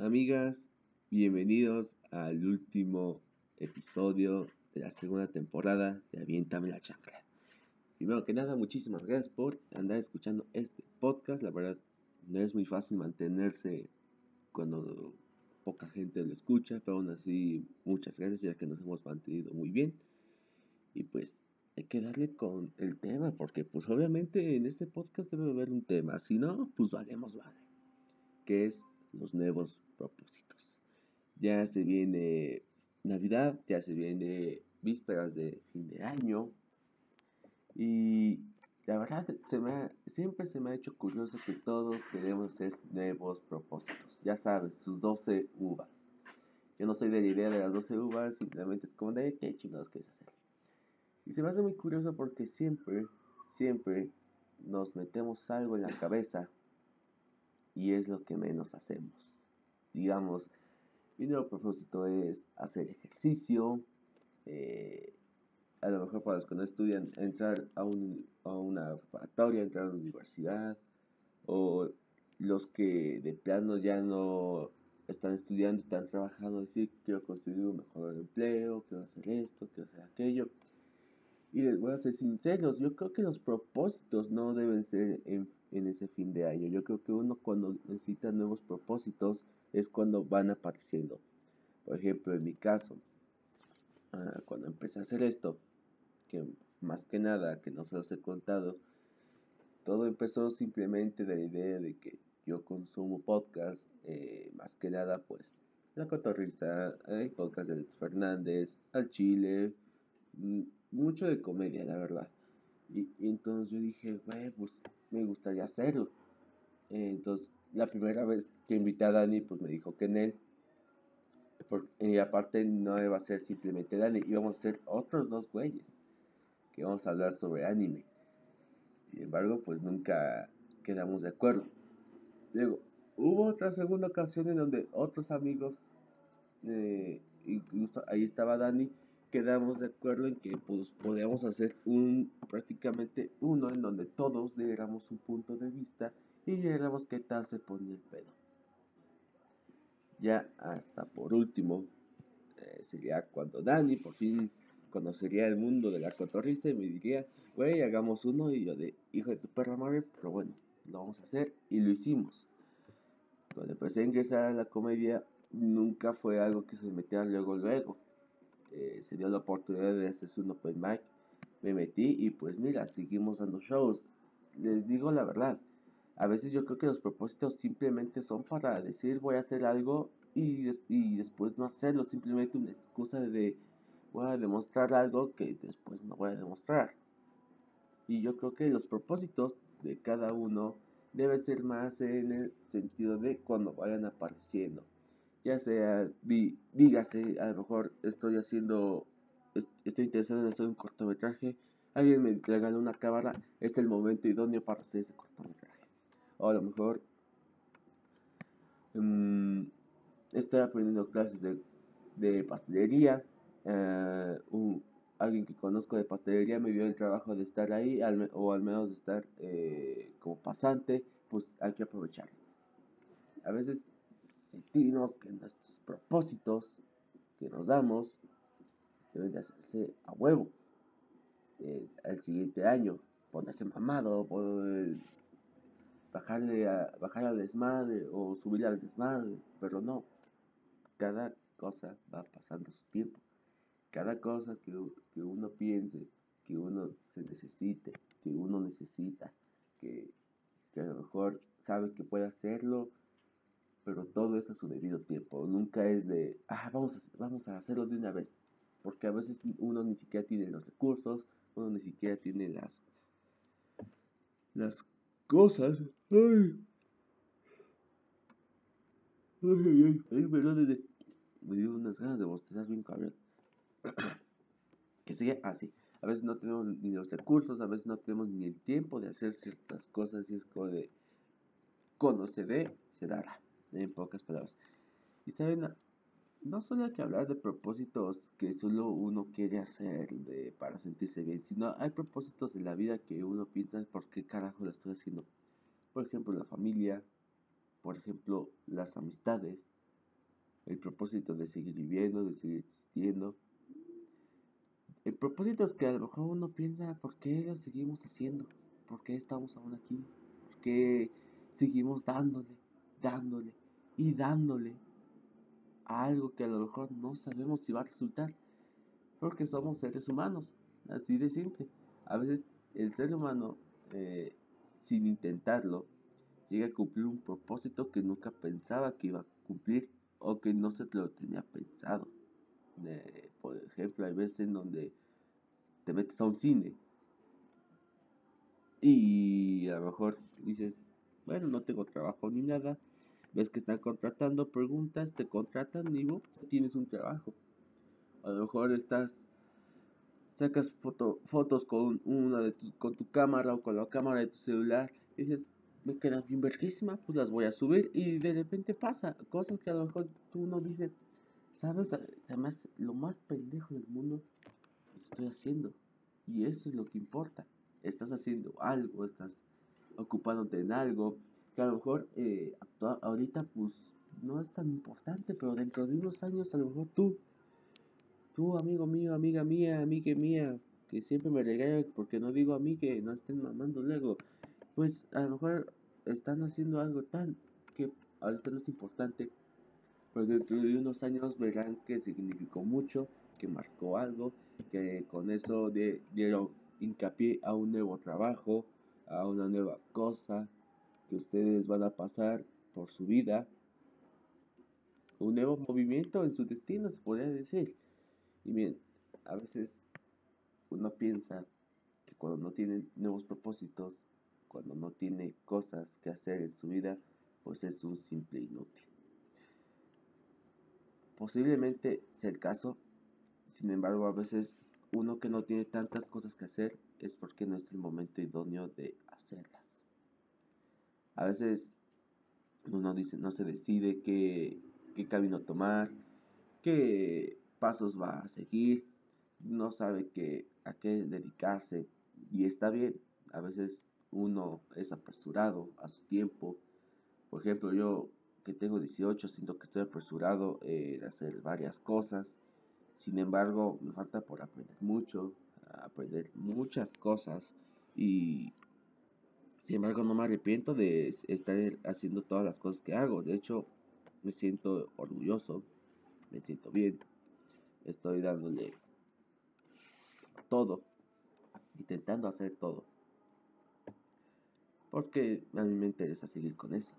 Amigas, bienvenidos al último episodio de la segunda temporada de Aviéntame la chancla. Primero que nada, muchísimas gracias por andar escuchando este podcast. La verdad, no es muy fácil mantenerse cuando poca gente lo escucha, pero aún así, muchas gracias ya que nos hemos mantenido muy bien. Y pues hay que darle con el tema, porque pues obviamente en este podcast debe haber un tema, si no, pues valemos vale, que es los nuevos propósitos. Ya se viene Navidad, ya se viene vísperas de fin de año y la verdad siempre se me ha hecho curioso que todos queremos hacer nuevos propósitos. Ya sabes, sus 12 uvas. Yo no soy de la idea de las 12 uvas, simplemente es como de qué chingados quieres hacer. Y se me hace muy curioso porque siempre, siempre nos metemos algo en la cabeza y es lo que menos hacemos. Digamos, mi nuevo propósito es hacer ejercicio, eh, a lo mejor para los que no estudian, entrar a, un, a una preparatoria, entrar a una universidad, o los que de plano ya no están estudiando, están trabajando, decir, quiero conseguir un mejor empleo, quiero hacer esto, quiero hacer aquello. Y les voy a ser sinceros, yo creo que los propósitos no deben ser en, en ese fin de año. Yo creo que uno cuando necesita nuevos propósitos es cuando van apareciendo. Por ejemplo, en mi caso, ah, cuando empecé a hacer esto, que más que nada, que no se los he contado, todo empezó simplemente de la idea de que yo consumo podcast, eh, más que nada pues La Cotorriza, el podcast de Alex Fernández, Al Chile, mm, mucho de comedia, la verdad. Y, entonces yo dije, güey, pues me gustaría hacerlo. entonces, la primera vez que invité a Dani, pues me dijo que en él. y aparte no iba a ser simplemente Dani, íbamos a ser otros dos güeyes que vamos a hablar sobre anime. Sin embargo, pues nunca quedamos de acuerdo. Luego, hubo otra segunda ocasión en donde otros amigos, eh, incluso ahí estaba Dani, quedamos de acuerdo en que pues, podíamos hacer un prácticamente uno en donde todos diéramos un punto de vista y viéramos qué tal se ponía el pedo. Ya hasta por último, eh, sería cuando Dani por fin conocería el mundo de la cotorriza y me diría, güey, hagamos uno y yo de hijo de tu perra madre, pero bueno, lo vamos a hacer y lo hicimos. Cuando empecé a ingresar a la comedia, nunca fue algo que se metiera luego luego eh, se dio la oportunidad de hacer un open mic, me metí y pues mira, seguimos dando shows. Les digo la verdad, a veces yo creo que los propósitos simplemente son para decir voy a hacer algo y, y después no hacerlo, simplemente una excusa de voy a demostrar algo que después no voy a demostrar. Y yo creo que los propósitos de cada uno debe ser más en el sentido de cuando vayan apareciendo ya sea, dígase, a lo mejor estoy haciendo, estoy interesado en hacer un cortometraje, alguien me regala una cámara, es el momento idóneo para hacer ese cortometraje. O a lo mejor um, estoy aprendiendo clases de, de pastelería, eh, alguien que conozco de pastelería me dio el trabajo de estar ahí, o al menos de estar eh, como pasante, pues hay que aprovecharlo. A veces sentirnos que nuestros propósitos que nos damos deben de hacerse a huevo. Eh, el siguiente año, ponerse mamado, bajarle a, bajar al desmadre o subir al desmadre, pero no. Cada cosa va pasando su tiempo. Cada cosa que, que uno piense, que uno se necesite, que uno necesita, que, que a lo mejor sabe que puede hacerlo, pero todo es a su debido tiempo. Nunca es de, ah, vamos a, vamos a hacerlo de una vez. Porque a veces uno ni siquiera tiene los recursos, uno ni siquiera tiene las, las cosas. Ay, ay, ay, perdón, me dio unas ganas de bostezar bien cabrón. que sigue así. a veces no tenemos ni los recursos, a veces no tenemos ni el tiempo de hacer ciertas cosas y es como de, cuando se dé, se dará en pocas palabras. Y saben, no solo hay que hablar de propósitos que solo uno quiere hacer de, para sentirse bien, sino hay propósitos en la vida que uno piensa por qué carajo lo estoy haciendo. Por ejemplo, la familia, por ejemplo, las amistades, el propósito de seguir viviendo, de seguir existiendo. El propósito es que a lo mejor uno piensa, ¿por qué lo seguimos haciendo? ¿Por qué estamos aún aquí? ¿Por qué seguimos dándole, dándole y dándole a algo que a lo mejor no sabemos si va a resultar? Porque somos seres humanos, así de simple. A veces el ser humano, eh, sin intentarlo, llega a cumplir un propósito que nunca pensaba que iba a cumplir o que no se lo tenía pensado. Eh, por ejemplo, hay veces en donde te metes a un cine y a lo mejor dices, bueno, no tengo trabajo ni nada, ves que están contratando, preguntas, te contratan y tienes un trabajo. A lo mejor estás sacas fotos con una de tu, con tu cámara o con la cámara de tu celular y dices, me quedas bien verguísima, pues las voy a subir y de repente pasa cosas que a lo mejor tú no dices, sabes, hace lo más pendejo del mundo, estoy haciendo y eso es lo que importa, estás haciendo algo, estás ocupándote en algo que a lo mejor eh, ahorita pues no es tan importante, pero dentro de unos años a lo mejor tú, tú amigo mío, amiga mía, amiga mía, que siempre me regaña porque no digo a mí que no estén mamando luego pues a lo mejor están haciendo algo tan que ahorita no es importante, pero dentro de unos años verán que significó mucho, que marcó algo, que con eso dieron hincapié a un nuevo trabajo, a una nueva cosa que ustedes van a pasar por su vida, un nuevo movimiento en su destino, se podría decir. Y bien, a veces uno piensa que cuando no tienen nuevos propósitos, cuando no tiene cosas que hacer en su vida, pues es un simple inútil. Posiblemente sea el caso, sin embargo a veces uno que no tiene tantas cosas que hacer es porque no es el momento idóneo de hacerlas. A veces uno dice, no se decide qué, qué camino tomar, qué pasos va a seguir, no sabe qué, a qué dedicarse y está bien. A veces uno es apresurado a su tiempo. Por ejemplo, yo que tengo 18 siento que estoy apresurado en hacer varias cosas. Sin embargo, me falta por aprender mucho, aprender muchas cosas y sin embargo no me arrepiento de estar haciendo todas las cosas que hago. De hecho, me siento orgulloso, me siento bien. Estoy dándole todo, intentando hacer todo porque a mí me interesa seguir con eso.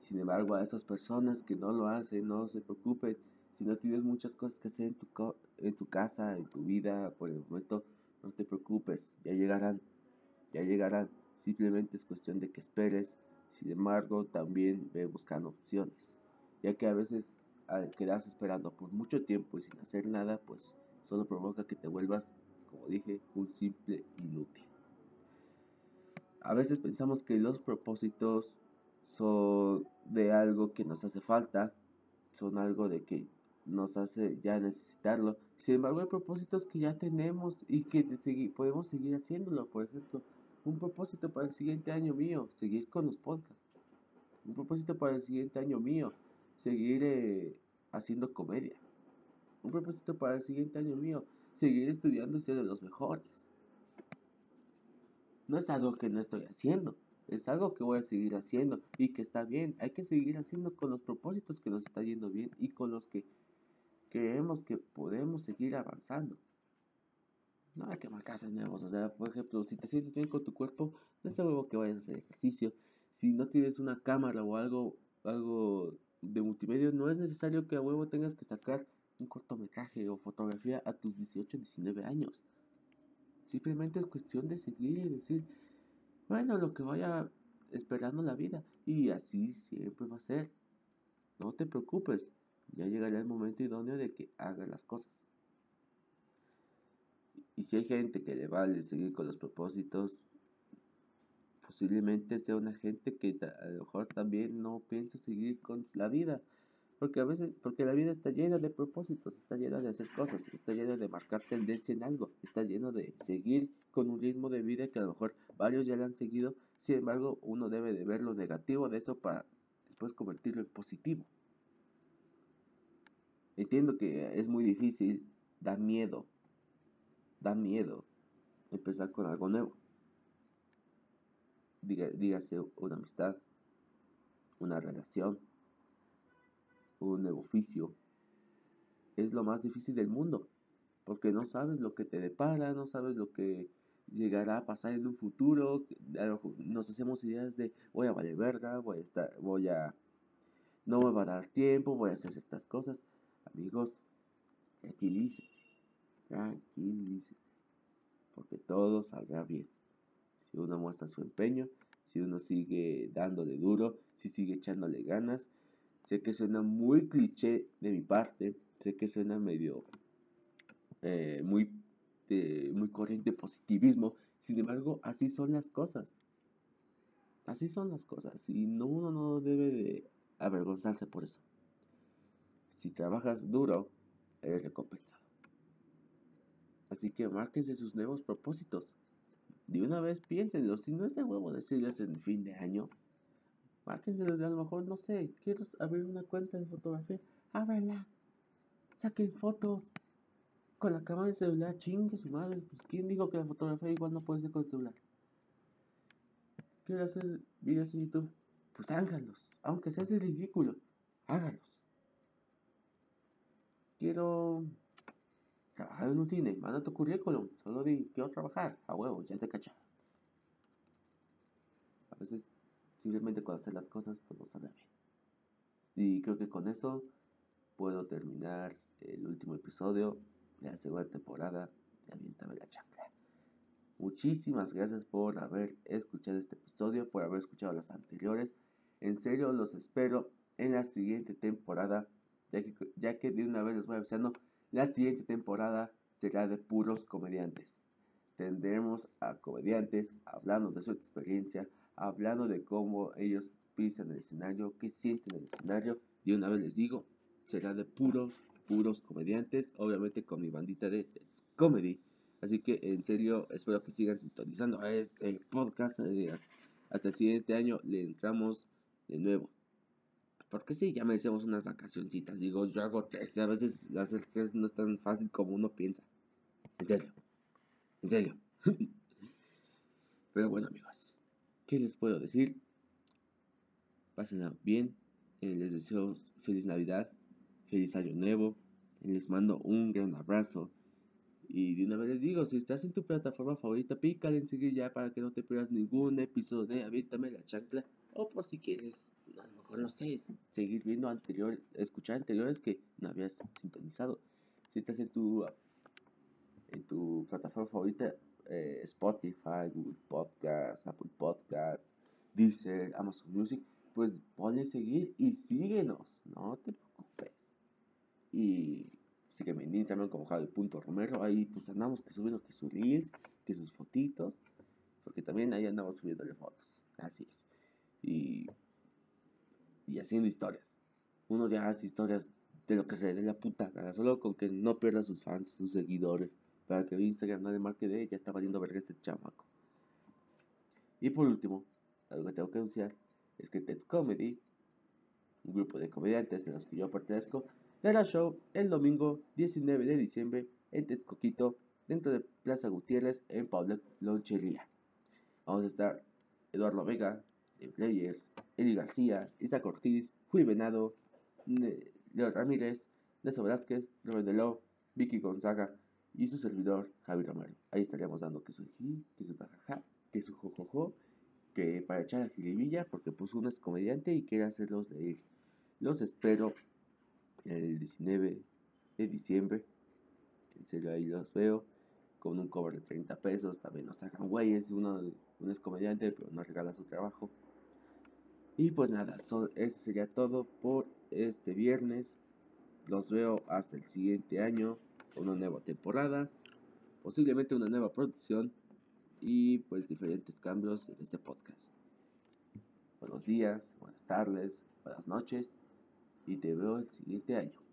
Sin embargo, a esas personas que no lo hacen, no se preocupen. Si no tienes muchas cosas que hacer en tu, en tu casa, en tu vida, por el momento, no te preocupes, ya llegarán, ya llegarán. Simplemente es cuestión de que esperes. Sin embargo, también ve buscando opciones, ya que a veces al quedarse esperando por mucho tiempo y sin hacer nada, pues solo provoca que te vuelvas, como dije, un simple inútil. A veces pensamos que los propósitos son de algo que nos hace falta, son algo de que nos hace ya necesitarlo. Sin embargo, hay propósitos que ya tenemos y que podemos seguir haciéndolo. Por ejemplo, un propósito para el siguiente año mío, seguir con los podcasts. Un propósito para el siguiente año mío, seguir eh, haciendo comedia. Un propósito para el siguiente año mío, seguir estudiando y ser de los mejores no es algo que no estoy haciendo, es algo que voy a seguir haciendo y que está bien. Hay que seguir haciendo con los propósitos que nos está yendo bien y con los que creemos que podemos seguir avanzando. No hay que marcarse nuevos. O sea, por ejemplo, si te sientes bien con tu cuerpo, no es algo que vayas a hacer ejercicio. Si no tienes una cámara o algo, algo de multimedia, no es necesario que a huevo tengas que sacar un cortometraje o fotografía a tus 18, 19 años. Simplemente es cuestión de seguir y decir, bueno, lo que vaya esperando la vida. Y así siempre va a ser. No te preocupes, ya llegará el momento idóneo de que hagas las cosas. Y si hay gente que le vale seguir con los propósitos, posiblemente sea una gente que a lo mejor también no piensa seguir con la vida. Porque a veces, porque la vida está llena de propósitos, está llena de hacer cosas, está llena de marcar tendencia en algo, está lleno de seguir con un ritmo de vida que a lo mejor varios ya le han seguido, sin embargo uno debe de ver lo negativo de eso para puedes convertirlo en positivo. Entiendo que es muy difícil, da miedo, da miedo empezar con algo nuevo. dígase una amistad, una relación, un nuevo oficio. Es lo más difícil del mundo, porque no sabes lo que te depara, no sabes lo que llegará a pasar en un futuro. Nos hacemos ideas de voy a valer verga, voy a estar, voy a no me va a dar tiempo, voy a hacer ciertas cosas. Amigos, tranquilícense, tranquilícense, porque todo saldrá bien. Si uno muestra su empeño, si uno sigue dándole duro, si sigue echándole ganas. Sé que suena muy cliché de mi parte, sé que suena medio eh, muy, muy corriente positivismo, sin embargo, así son las cosas. Así son las cosas y no, uno no debe de avergonzarse por eso. Si trabajas duro, eres recompensado. Así que márquense sus nuevos propósitos. De una vez piénsenlo. Si no es de huevo decirles en fin de año, márquenselos de a lo mejor, no sé, quiero abrir una cuenta de fotografía. Ábrela. Saquen fotos. Con la cámara de celular, chingue su madre. Pues quién dijo que la fotografía igual no puede ser con el celular. Quiero hacer videos en YouTube. Pues háganlos. Aunque sea ridículo. Háganlos quiero trabajar en un cine, manda tu currículum, solo di, quiero trabajar, a huevo, ya te cacha. A veces simplemente con hacer las cosas todo sale bien. Y creo que con eso puedo terminar el último episodio de la segunda temporada de Aviéntame la chancla. Muchísimas gracias por haber escuchado este episodio, por haber escuchado los anteriores. En serio, los espero en la siguiente temporada ya que, de una vez les voy avisando, la siguiente temporada será de puros comediantes. Tendremos a comediantes hablando de su experiencia, hablando de cómo ellos pisan el escenario, qué sienten el escenario. Y una vez les digo, será de puros, puros comediantes, obviamente con mi bandita de Comedy. Así que en serio, espero que sigan sintonizando a este podcast. Eh, hasta el siguiente año le entramos de nuevo. Porque sí, ya merecemos unas vacacioncitas. Digo, yo hago tres. A veces hacer tres no es tan fácil como uno piensa. En serio. En serio. Pero bueno, amigos. ¿Qué les puedo decir? Pásenla bien. Eh, les deseo feliz Navidad. Feliz Año Nuevo. Les mando un gran abrazo. Y de una vez les digo, si estás en tu plataforma favorita, pícale en seguir ya para que no te pierdas ningún episodio de Aviéntame la chancla. O por si quieres a lo mejor no sé, seguir viendo anterior, escuchar anteriores que no habías sintonizado. Si estás en tu en tu plataforma favorita, eh, Spotify, Google Podcast, Apple Podcast, Deezer, Amazon Music, pues ponle seguir y síguenos, no te preocupes. Y sígueme en Instagram como Javi.romero, ahí pues andamos que subiendo que sus reels, que sus fotitos, porque también ahí andamos subiéndole fotos, así es. Y haciendo historias. Uno ya hace historias de lo que se le dé la puta cara, solo con que no pierda sus fans, sus seguidores, para que Instagram no le marque de ya está valiendo verga este chamaco. Y por último, algo que tengo que anunciar es que Ted's Comedy, un grupo de comediantes de los que yo pertenezco, dará show el domingo 19 de diciembre en Texcoquito, dentro de Plaza Gutiérrez, en Paula Lonchería. Vamos a estar Eduardo Vega, Players, Eli García, Isaac Ortiz, Juli Venado, Leo Ramírez, Nelson Velázquez, Rubén Deló, Vicky Gonzaga y su servidor Javi Romero. Ahí estaríamos dando que su ji, que su jajaja, que su jojojo, que para echar a jiribilla, porque pues uno es comediante y quiere hacerlos reír. Los espero el 19 de diciembre. En serio, ahí los veo con un cover de 30 pesos. También nos sacan güeyes. Uno, uno es comediante, pero no regala su trabajo. Y pues nada, eso sería todo por este viernes. Los veo hasta el siguiente año, una nueva temporada, posiblemente una nueva producción y pues diferentes cambios en este podcast. Buenos días, buenas tardes, buenas noches y te veo el siguiente año.